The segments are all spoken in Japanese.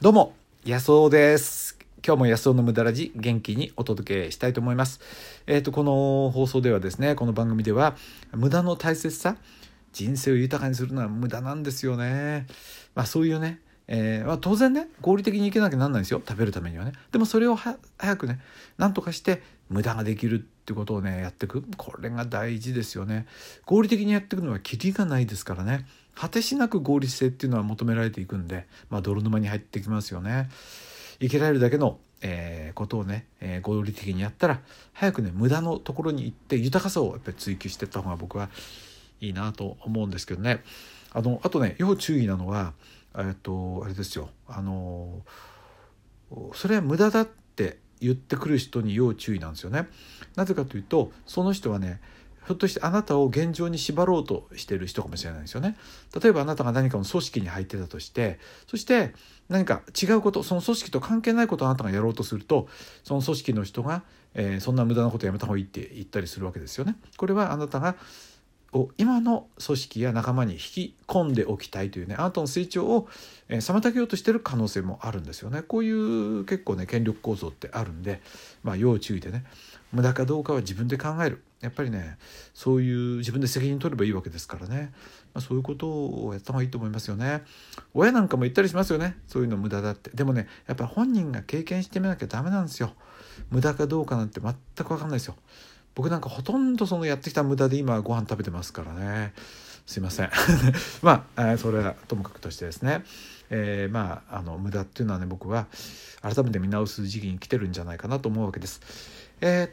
どうも、安尾です。今日も安尾の無駄ラジ元気にお届けしたいと思います。えっ、と、この放送ではですね、この番組では無駄の大切さ、人生を豊かにするのは無駄なんですよね。まあそういうね、えーまあ、当然ね合理的にいけなきゃなんないんですよ食べるためにはねでもそれを早くねなんとかして無駄ができるってことをねやっていくこれが大事ですよね合理的にやっていくのはキリがないですからね果てしなく合理性っていうのは求められていくんで、まあ、泥沼に入ってきますよね。生きられるだけの、えーことをね、えー合理的にやったら早くね無駄のところに行って豊かさをやっぱり追求していった方が僕はいいなと思うんですけどね。あのあとね要注意なのはえっとあれですよ。あのそれは無駄だって言ってくる人に要注意なんですよね。なぜかというとその人はねひょっとしてあなたを現状に縛ろうとしている人かもしれないですよね。例えばあなたが何かの組織に入ってたとしてそして何か違うことその組織と関係ないことをあなたがやろうとするとその組織の人が、えーそんな無駄なことやめた方がいいって言ったりするわけですよね。これはあなたがを今の組織や仲間に引き込んでおきたいというねあなたの成長を妨げようとしてる可能性もあるんですよねこういう結構ね権力構造ってあるんでまあ要注意でね無駄かどうかは自分で考えるやっぱりねそういう自分で責任取ればいいわけですからね、まあ、そういうことをやった方がいいと思いますよね。親なんかも言ったりしますよね。そういうの無駄だって。でもねやっぱ本人が経験してみなきゃダメなんですよ。無駄かどうかなんて全く分かんないですよ。僕なんかほとんどそのやってきた無駄で今ご飯食べてますからね。すいません。まあ、それはともかくとしてですね、えーまああの無駄っていうのはね僕は改めて見直す時期に来てるんじゃないかなと思うわけです。えーっ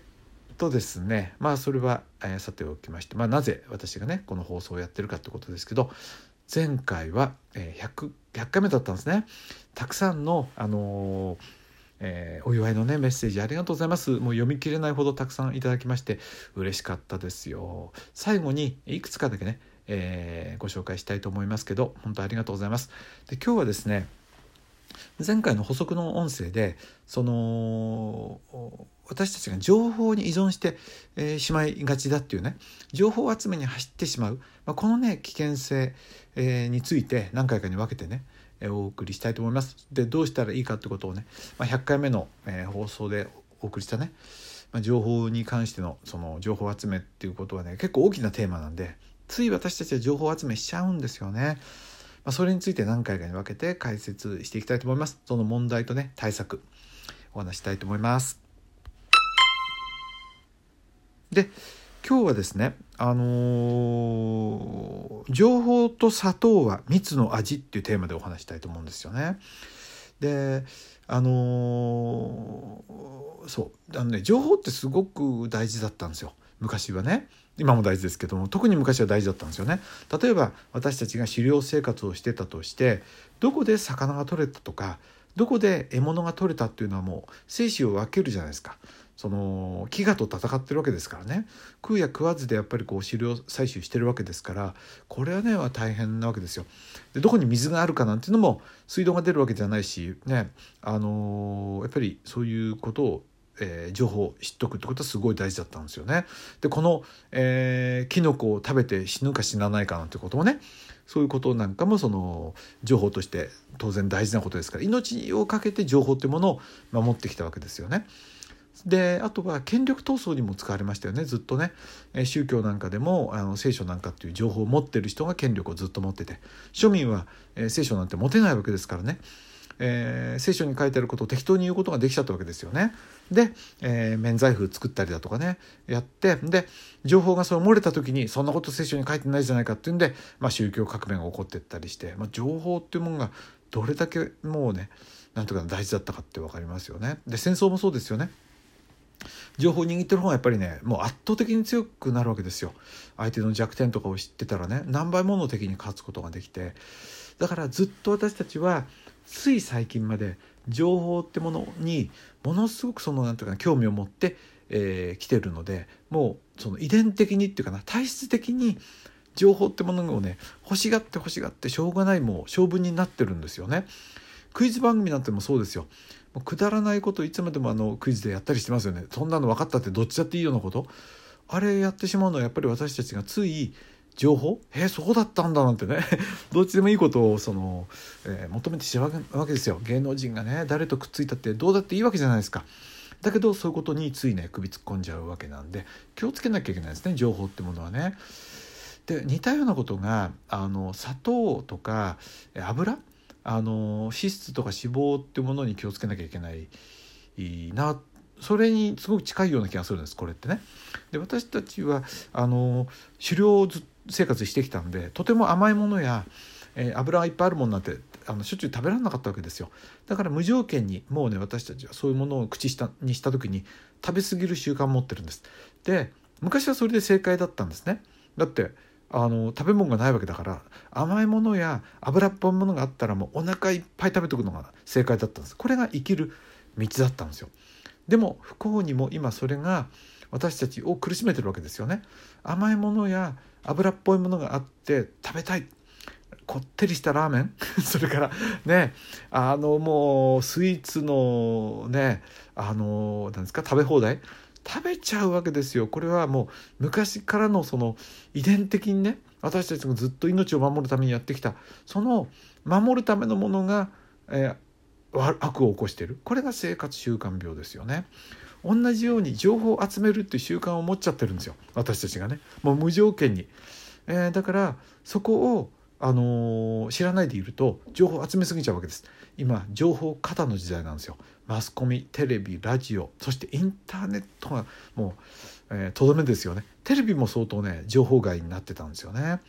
とですねまあそれは、えーさておきまして、まあ、なぜ私がねこの放送をやってるかってことですけど前回は、えー 100, 100回目だったんですね。たくさんの、あのーえーお祝いのねメッセージありがとうございます。もう読み切れないほどたくさんいただきまして嬉しかったですよ。最後にいくつかだけね、えーご紹介したいと思いますけど本当ありがとうございます。で今日はですね前回の補足の音声でその私たちが情報に依存して、えーしまいがちだっていうね情報集めに走ってしまう、まあ、このね危険性、えーについて何回かに分けてねお送りしたいと思います。でどうしたらいいかってことをね、まあ、100回目の、え放送でお送りしたね、まあ、情報に関してのその情報集めっていうことはね結構大きなテーマなんでつい私たちは情報集めしちゃうんですよね。まあ、それについて何回かに分けて解説していきたいと思います。その問題とね対策お話したいと思います。で今日はですねあのー情報と砂糖は蜜の味っていうテーマでお話したいと思うんですよね。であのーそうあのね情報ってすごく大事だったんですよ昔はね。今も大事ですけども特に昔は大事だったんですよね。例えば私たちが狩猟生活をしてたとしてどこで魚が取れたとかどこで獲物が取れたっていうのはもう生死を分けるじゃないですか。その飢餓と戦ってるわけですからね。食うや食わずでやっぱりこう狩猟採集してるわけですからこれはねは大変なわけですよ。でどこに水があるかなんていうのも水道が出るわけじゃないしねあのーやっぱりそういうことをえー情報を知っとくってことはすごい大事だったんですよね。でこの、えーキノコを食べて死ぬか死なないかなんてこともねそういうことなんかもその情報として当然大事なことですから命をかけて情報っていうものを守ってきたわけですよね。であとは権力闘争にも使われましたよねずっとね、宗教なんかでもあの聖書なんかっていう情報を持ってる人が権力をずっと持ってて庶民は、えー聖書なんて持てないわけですからね、えー聖書に書いてあることを適当に言うことができちゃったわけですよね。で、えー免罪符作ったりだとかねやってで情報がそ漏れた時にそんなこと聖書に書いてないじゃないかっていうんで、まあ、宗教革命が起こってったりして、まあ、情報っていうものがどれだけもうねなんとか大事だったかって分かりますよね。で戦争もそうですよね。情報を握ってる方がやっぱりねもう圧倒的に強くなるわけですよ相手の弱点とかを知ってたらね何倍もの敵に勝つことができてだからずっと私たちはつい最近まで情報ってものにものすごくそのなんていうかな興味を持って、えー来てるのでもうその遺伝的にっていうかな体質的に情報ってものをね欲しがって欲しがってしょうがないもう性分になってるんですよね。クイズ番組なんてもそうですよ。もうくだらないこといつまでもあのクイズでやったりしてますよね。そんなの分かったってどっちだっていいようなこと。あれやってしまうのはやっぱり私たちがつい情報？えー、そうだったんだなんてね どっちでもいいことをその、えー、求めてしまうわけですよ芸能人がね誰とくっついたってどうだっていいわけじゃないですか。だけどそういうことについね首突っ込んじゃうわけなんで気をつけなきゃいけないですね情報ってものはね。で似たようなことがあの砂糖とか油？あの脂質とか脂肪ってものに気をつけなきゃいけないなそれにすごく近いような気がするんですこれってね。で私たちはあの狩猟を生活してきたんでとても甘いものや、えー、油がいっぱいあるものなんてあのしょっちゅう食べられなかったわけですよ。だから無条件にもうね私たちはそういうものを口したにした時に食べ過ぎる習慣を持ってるんです。で昔はそれで正解だったんですね。だってあの食べ物がないわけだから甘いものや油っぽいものがあったらもうお腹いっぱい食べとくのが正解だったんです。これが生きる道だったんですよ。でも不幸にも今それが私たちを苦しめてるわけですよね。甘いものや油っぽいものがあって食べたい。こってりしたラーメン？それからねあのもうスイーツのねあのなんですか食べ放題？食べちゃうわけですよ。これはもう昔からのその遺伝的にね私たちがずっと命を守るためにやってきたその守るためのものが、えー、悪を起こしている。これが生活習慣病ですよね。同じように情報を集めるっていう習慣を持っちゃってるんですよ。私たちがね。もう無条件に、えー、だからそこをあのー、知らないでいると情報を集めすぎちゃうわけです。今情報過多の時代なんですよ。マスコミテレビラジオそしてインターネットがもうとど、えー、めですよね。テレビも相当ね情報外になってたんですよね。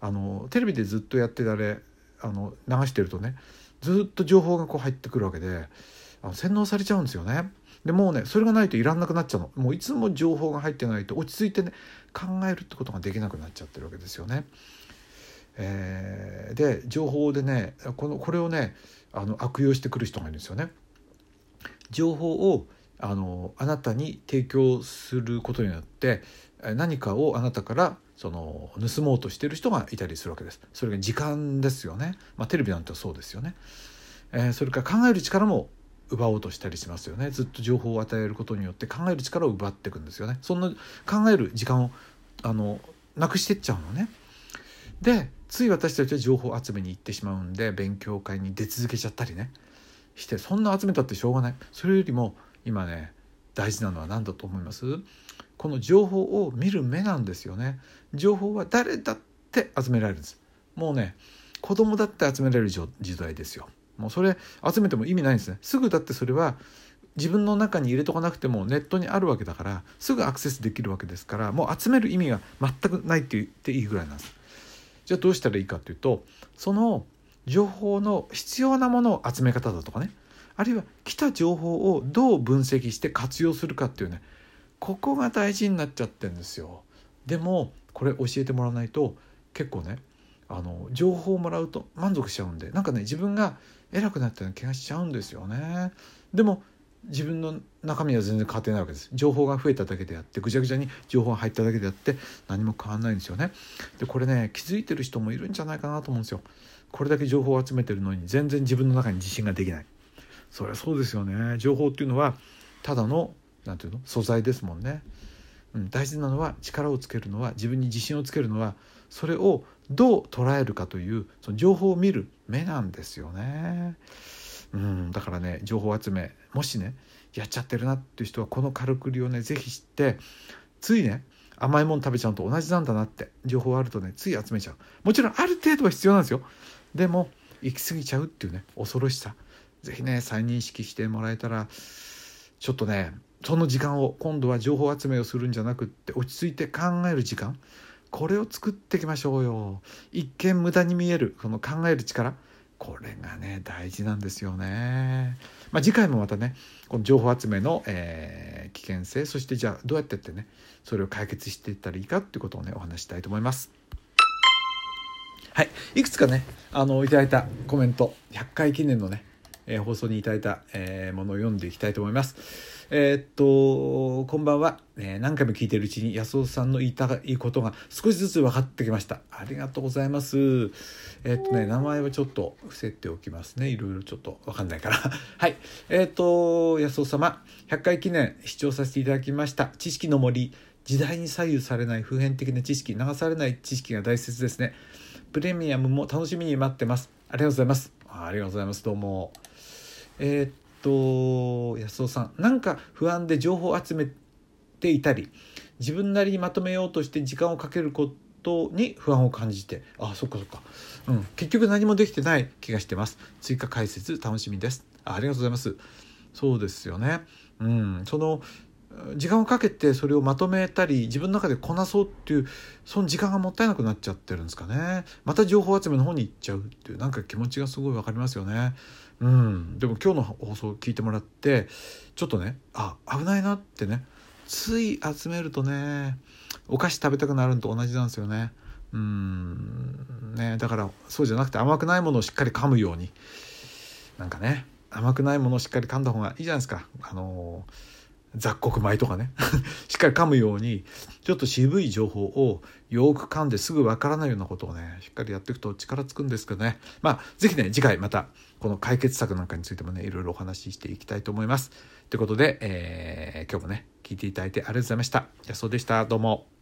あのテレビでずっとやってたれあの流してるとねずっと情報がこう入ってくるわけであの洗脳されちゃうんですよね。でもうねそれがないといらんなくなっちゃうのもういつも情報が入ってないと落ち着いてね考えるってことができなくなっちゃってるわけですよね。えー、で情報でねこのこれをねあの悪用してくる人がいるんですよね。情報をあのあなたに提供することによって何かをあなたからその盗もうとしてる人がいたりするわけです。それが時間ですよね。まあ、テレビなんてそうですよね。えー、それから考える力も奪おうとしたりしますよね。ずっと情報を与えることによって考える力を奪っていくんですよね。そんな考える時間をあのなくしてっちゃうのね。でつい私たちは情報集めに行ってしまうんで勉強会に出続けちゃったりね。してそんな集めたってしょうがない。それよりも今ね大事なのは何だと思います？この情報を見る目なんですよね。情報は誰だって集められるんです。もうね子供だって集められる時代ですよ。もうそれ集めても意味ないんですね。すぐだってそれは自分の中に入れとかなくてもネットにあるわけだからすぐアクセスできるわけですからもう集める意味が全くないって言っていいぐらいなんです。じゃあどうしたらいいかっていうとその情報の必要なものを集め方だとかね。あるいは来た情報をどう分析して活用するかっていうね。ここが大事になっちゃってんですよ。でもこれ教えてもらわないと結構ねあの情報をもらうと満足しちゃうんでなんかね自分が偉くなったような気がしちゃうんですよね。でも自分の中身は全然変わってないわけです。情報が増えただけであってぐちゃぐちゃに情報が入っただけであって何も変わんないんですよね。でこれね気づいてる人もいるんじゃないかなと思うんですよ。これだけ情報を集めてるのに全然自分の中に自信ができない。そりゃそうですよね。情報っていうのはただの何て言うの素材ですもんね、うん、大事なのは力をつけるのは自分に自信をつけるのはそれをどう捉えるかというその情報を見る目なんですよね。うん、だからね情報集めもしねやっちゃってるなっていう人はこのからくりをね是非知ってついね甘いもの食べちゃうと同じなんだなって情報あるとねつい集めちゃう。もちろんある程度は必要なんですよ。でも行き過ぎちゃうっていうね恐ろしさ。是非ね再認識してもらえたらちょっとねその時間を今度は情報集めをするんじゃなくって落ち着いて考える時間。これを作っていきましょうよ一見無駄に見えるこの考える力これがね大事なんですよね。まあ、次回もまたねこの情報集めの、えー、危険性そしてじゃあどうやってってねそれを解決していったらいいかっていうことをねお話したいと思います。はい、いくつかねあのいただいたコメント100回記念のね、えー、放送にいただいた、えー、ものを読んでいきたいと思います。えー、っと、こんばんは。えー、何回も聞いてるうちに安尾さんの言いたいことが少しずつ分かってきました。ありがとうございます。えー、っとね、名前はちょっと伏せておきますね。いろいろちょっと分かんないから。はい。えっと、安尾様、100回記念視聴させていただきました。知識の森、時代に左右されない普遍的な知識流されない知識が大切ですねプレミアムも楽しみに待ってますありがとうございますありがとうございますどうもえー、っと安尾さんなんか不安で情報を集めていたり自分なりにまとめようとして時間をかけることに不安を感じてあそっかそっか、うん、結局何もできてない気がしてます。追加解説楽しみです。ありがとうございます。そうですよね。うん。その時間をかけてそれをまとめたり自分の中でこなそうっていうその時間がもったいなくなっちゃってるんですかね。また情報集めの方に行っちゃうっていうなんか気持ちがすごい分かりますよね。うん。でも今日の放送を聞いてもらってちょっとねあ危ないなってねつい集めるとねお菓子食べたくなるのと同じなんですよね。うん。ねだからそうじゃなくて甘くないものをしっかり噛むように。なんかね甘くないものをしっかり噛んだ方がいいじゃないですか。あの雑穀米とかね。しっかり噛むようにちょっと渋い情報をよく噛んですぐわからないようなことをねしっかりやっていくと力つくんですけどね。まあ是非ね次回またこの解決策なんかについてもねいろいろお話ししていきたいと思います。ということで、えー、今日もね聞いていただいてありがとうございました。じゃあそうでした。どうも。